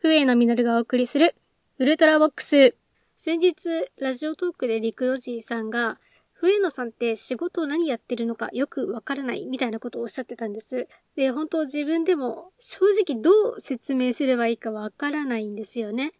笛野実がお送りする、ウルトラボックス。先日、ラジオトークでリクロジーさんが、笛野さんって仕事何やってるのかよくわからないみたいなことをおっしゃってたんです。で、本当自分でも正直どう説明すればいいかわからないんですよね。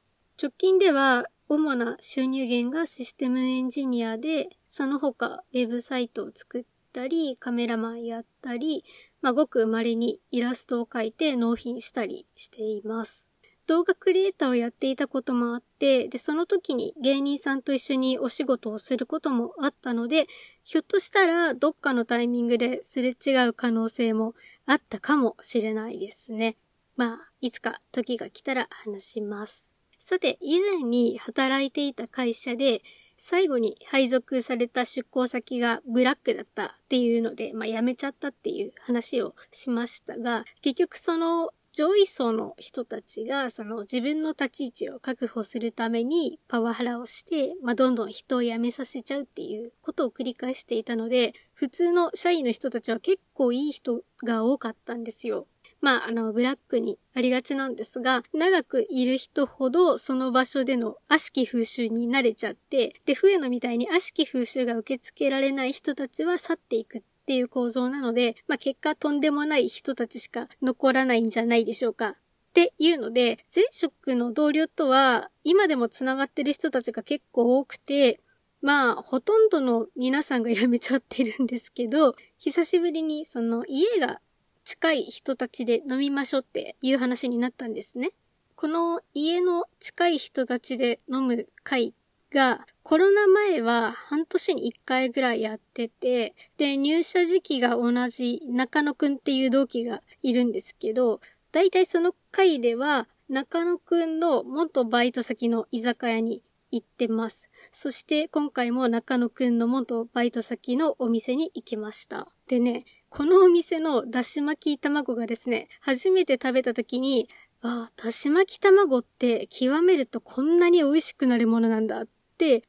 直近では主な収入源がシステムエンジニアで、その他ウェブサイトを作ったり、カメラマンやったり、まあ、ごく稀にイラストを描いて納品したりしています。動画クリエイターをやっていたこともあって、で、その時に芸人さんと一緒にお仕事をすることもあったので、ひょっとしたらどっかのタイミングですれ違う可能性もあったかもしれないですね。まあ、いつか時が来たら話します。さて、以前に働いていた会社で、最後に配属された出向先がブラックだったっていうので、まあ辞めちゃったっていう話をしましたが、結局その上位層の人たちが、その自分の立ち位置を確保するためにパワハラをして、まあ、どんどん人を辞めさせちゃうっていうことを繰り返していたので、普通の社員の人たちは結構いい人が多かったんですよ。まあ、あの、ブラックにありがちなんですが、長くいる人ほどその場所での悪しき風習に慣れちゃって、で、笛野みたいに悪しき風習が受け付けられない人たちは去っていくっっていう構造なので、まあ、結果とんでもない人たちしか残らないんじゃないでしょうか。っていうので、前職の同僚とは今でも繋がってる人たちが結構多くて、まあ、ほとんどの皆さんが辞めちゃってるんですけど、久しぶりにその家が近い人たちで飲みましょうっていう話になったんですね。この家の近い人たちで飲む会が、コロナ前は半年に1回ぐらいやってて、で、入社時期が同じ中野くんっていう同期がいるんですけど、だいたいその会では、中野くんの元バイト先の居酒屋に行ってます。そして今回も中野くんの元バイト先のお店に行きました。でね、このお店のだし巻き卵がですね、初めて食べた時に、ああ、だし巻き卵って極めるとこんなに美味しくなるものなんだっ、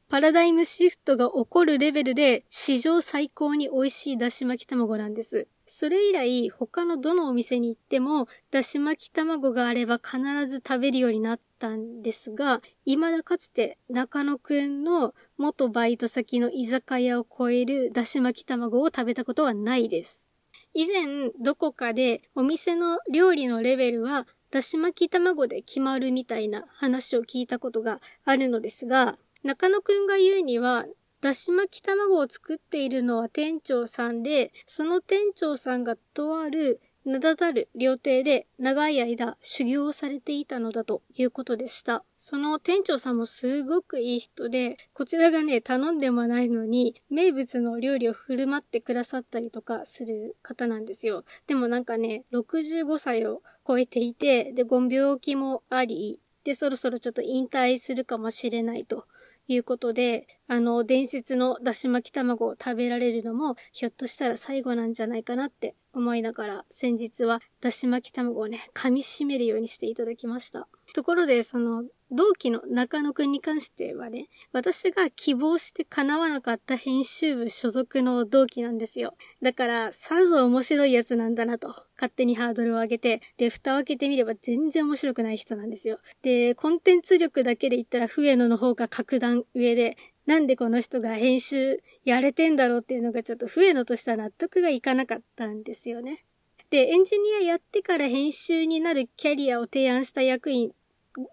パラダイムシフトが起こるレベルで史上最高に美味しいだし巻き卵なんです。それ以来、他のどのお店に行っても、だし巻き卵があれば必ず食べるようになったんですが、未だかつて中野くんの元バイト先の居酒屋を超えるだし巻き卵を食べたことはないです。以前、どこかでお店の料理のレベルは、だし巻き卵で決まるみたいな話を聞いたことがあるのですが、中野くんが言うには、だし巻き卵を作っているのは店長さんで、その店長さんがとある名だたる料亭で長い間修行されていたのだということでした。その店長さんもすごくいい人で、こちらがね、頼んでもないのに、名物の料理を振る舞ってくださったりとかする方なんですよ。でもなんかね、65歳を超えていて、で、ご病気もあり、で、そろそろちょっと引退するかもしれないということで、あの、伝説のだし巻き卵を食べられるのも、ひょっとしたら最後なんじゃないかなって思いながら、先日はだし巻き卵をね、噛み締めるようにしていただきました。ところで、その、同期の中野くんに関してはね、私が希望して叶わなかった編集部所属の同期なんですよ。だから、さぞ面白いやつなんだなと、勝手にハードルを上げて、で、蓋を開けてみれば全然面白くない人なんですよ。で、コンテンツ力だけで言ったら、笛野の方が格段上で、なんでこの人が編集やれてんだろうっていうのがちょっと笛野とした納得がいかなかったんですよね。で、エンジニアやってから編集になるキャリアを提案した役員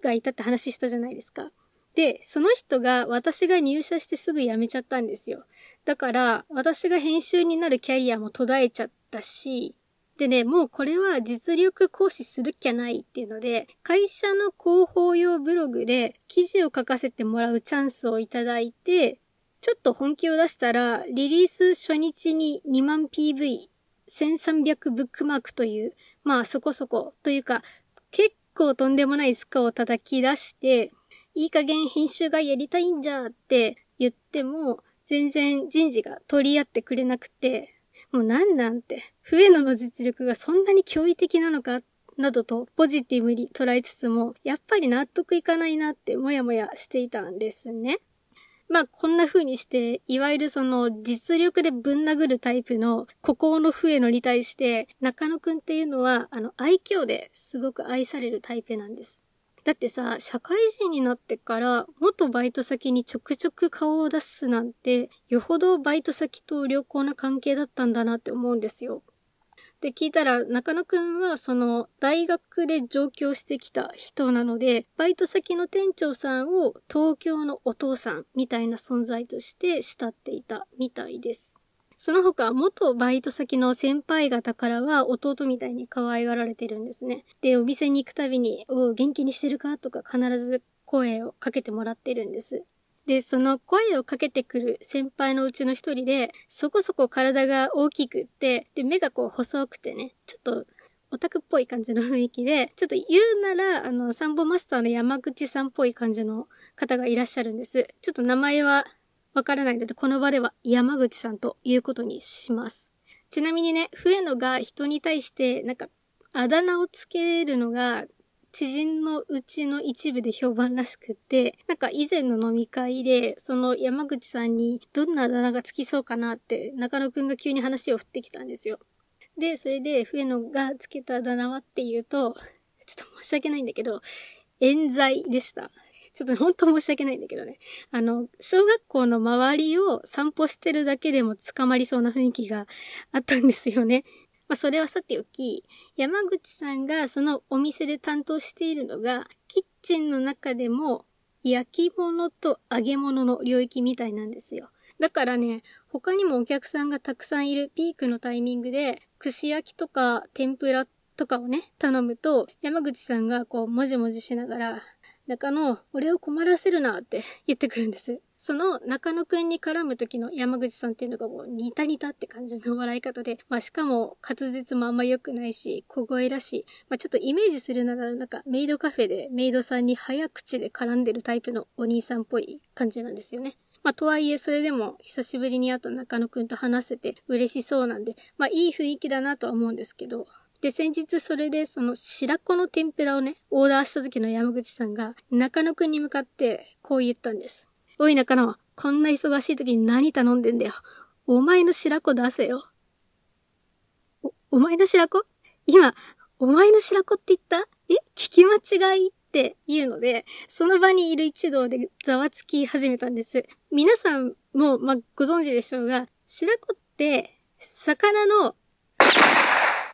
がいたって話したじゃないですか。で、その人が私が入社してすぐ辞めちゃったんですよ。だから、私が編集になるキャリアも途絶えちゃったし、でね、もうこれは実力行使するっきゃないっていうので、会社の広報用ブログで記事を書かせてもらうチャンスをいただいて、ちょっと本気を出したら、リリース初日に2万 PV、1300ブックマークという、まあそこそこというか、結構とんでもないスカを叩き出して、いい加減編集がやりたいんじゃって言っても、全然人事が取り合ってくれなくて、もうなんなんて、笛野の実力がそんなに驚異的なのか、などとポジティブに捉えつつも、やっぱり納得いかないなってもやもやしていたんですね。まあ、こんな風にして、いわゆるその実力でぶん殴るタイプの孤高の笛野に対して、中野くんっていうのは、あの、愛嬌ですごく愛されるタイプなんです。だってさ、社会人になってから元バイト先にちょくちょく顔を出すなんて、よほどバイト先と良好な関係だったんだなって思うんですよ。で聞いたら、中野くんはその大学で上京してきた人なので、バイト先の店長さんを東京のお父さんみたいな存在として慕っていたみたいです。その他、元バイト先の先輩方からは弟みたいに可愛がられてるんですね。で、お店に行くたびに、お元気にしてるかとか必ず声をかけてもらってるんです。で、その声をかけてくる先輩のうちの一人で、そこそこ体が大きくって、で、目がこう細くてね、ちょっとオタクっぽい感じの雰囲気で、ちょっと言うなら、あの、サンボマスターの山口さんっぽい感じの方がいらっしゃるんです。ちょっと名前はわからないので、この場では山口さんということにします。ちなみにね、笛野が人に対して、なんか、あだ名をつけるのが、知人のうちの一部で評判らしくって、なんか以前の飲み会で、その山口さんにどんなあだ名がつきそうかなって、中野くんが急に話を振ってきたんですよ。で、それで、笛野がつけたあだ名はっていうと、ちょっと申し訳ないんだけど、冤罪でした。ちょっと本当申し訳ないんだけどね。あの、小学校の周りを散歩してるだけでも捕まりそうな雰囲気があったんですよね。まあ、それはさておき、山口さんがそのお店で担当しているのが、キッチンの中でも焼き物と揚げ物の領域みたいなんですよ。だからね、他にもお客さんがたくさんいるピークのタイミングで、串焼きとか天ぷらとかをね、頼むと、山口さんがこう、もじもじしながら、中野、俺を困らせるなって言ってくるんです。その中野くんに絡む時の山口さんっていうのがもうニタニタって感じの笑い方で、まあしかも滑舌もあんま良くないし、小声らしい。まあちょっとイメージするならなんかメイドカフェでメイドさんに早口で絡んでるタイプのお兄さんっぽい感じなんですよね。まあ、とはいえ、それでも久しぶりに会った中野くんと話せて嬉しそうなんで、まあ、いい雰囲気だなとは思うんですけど、で、先日それでその白子の天ぷらをね、オーダーした時の山口さんが中野くんに向かってこう言ったんです。おい中野、こんな忙しい時に何頼んでんだよ。お前の白子出せよ。お、お前の白子？今、お前の白子って言った？え？聞き間違いって言うので、その場にいる一同でざわつき始めたんです。皆さんも、まあ、ご存知でしょうが、白子って、魚の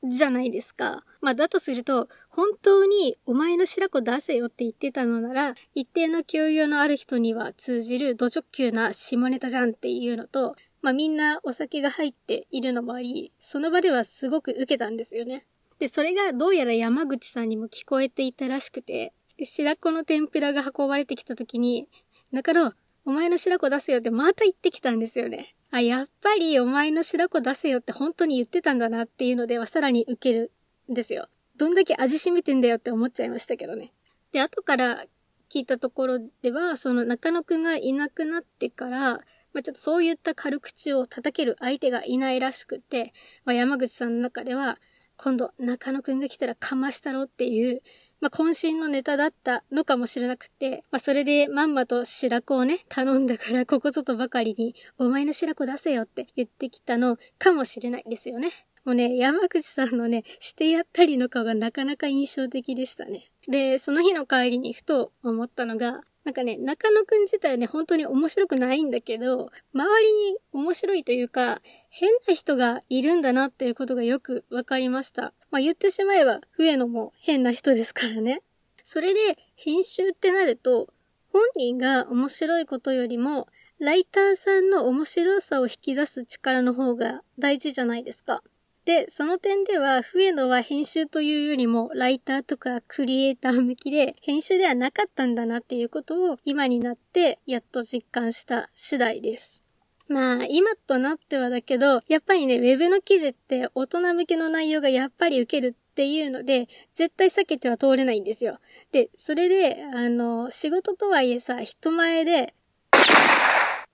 じゃないですか。まあ、だとすると、本当にお前の白子出せよって言ってたのなら、一定の教養のある人には通じる土直球な下ネタじゃんっていうのと、まあ、みんなお酒が入っているのもあり、その場ではすごく受けたんですよね。で、それがどうやら山口さんにも聞こえていたらしくて、で、白子の天ぷらが運ばれてきた時に、中野、お前の白子出せよってまた言ってきたんですよね。あ、やっぱりお前の白子出せよって本当に言ってたんだなっていうのではさらに受けるんですよ。どんだけ味染めてんだよって思っちゃいましたけどね。で、後から聞いたところでは、その中野くんがいなくなってから、まあ、ちょっとそういった軽口を叩ける相手がいないらしくて、まあ、山口さんの中では、今度中野くんが来たらかましたろっていう、まあ、渾身のネタだったのかもしれなくて、まあ、それでまんまと白子をね、頼んだからここぞとばかりに、お前の白子出せよって言ってきたのかもしれないですよね。もうね、山口さんのね、してやったりの顔がなかなか印象的でしたね。で、その日の帰りにふと思ったのが、なんかね、中野くん自体ね、本当に面白くないんだけど、周りに面白いというか、変な人がいるんだなっていうことがよくわかりました。まあ言ってしまえば、笛野も変な人ですからね。それで、編集ってなると、本人が面白いことよりも、ライターさんの面白さを引き出す力の方が大事じゃないですか。で、その点では、笛野は編集というよりも、ライターとかクリエイター向きで、編集ではなかったんだなっていうことを、今になって、やっと実感した次第です。まあ、今となってはだけど、やっぱりね、ウェブの記事って大人向けの内容がやっぱり受けるっていうので、絶対避けては通れないんですよ。で、それで、あの、仕事とはいえさ、人前で、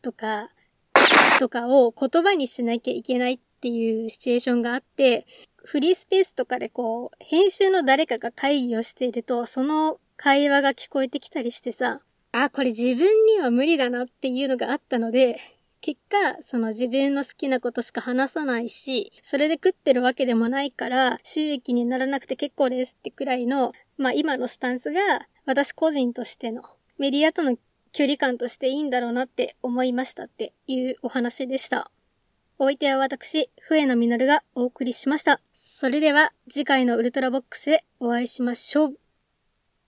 とか、とかを言葉にしなきゃいけないっていうシチュエーションがあって、フリースペースとかでこう、編集の誰かが会議をしていると、その会話が聞こえてきたりしてさ、あ、これ自分には無理だなっていうのがあったので、結果、その自分の好きなことしか話さないし、それで食ってるわけでもないから、収益にならなくて結構ですってくらいのまあ今のスタンスが私個人としてのメディアとの距離感としていいんだろうなって思いましたっていうお話でした。お相手は私、笛野実がお送りしました。それでは次回のウルトラボックスでお会いしましょう。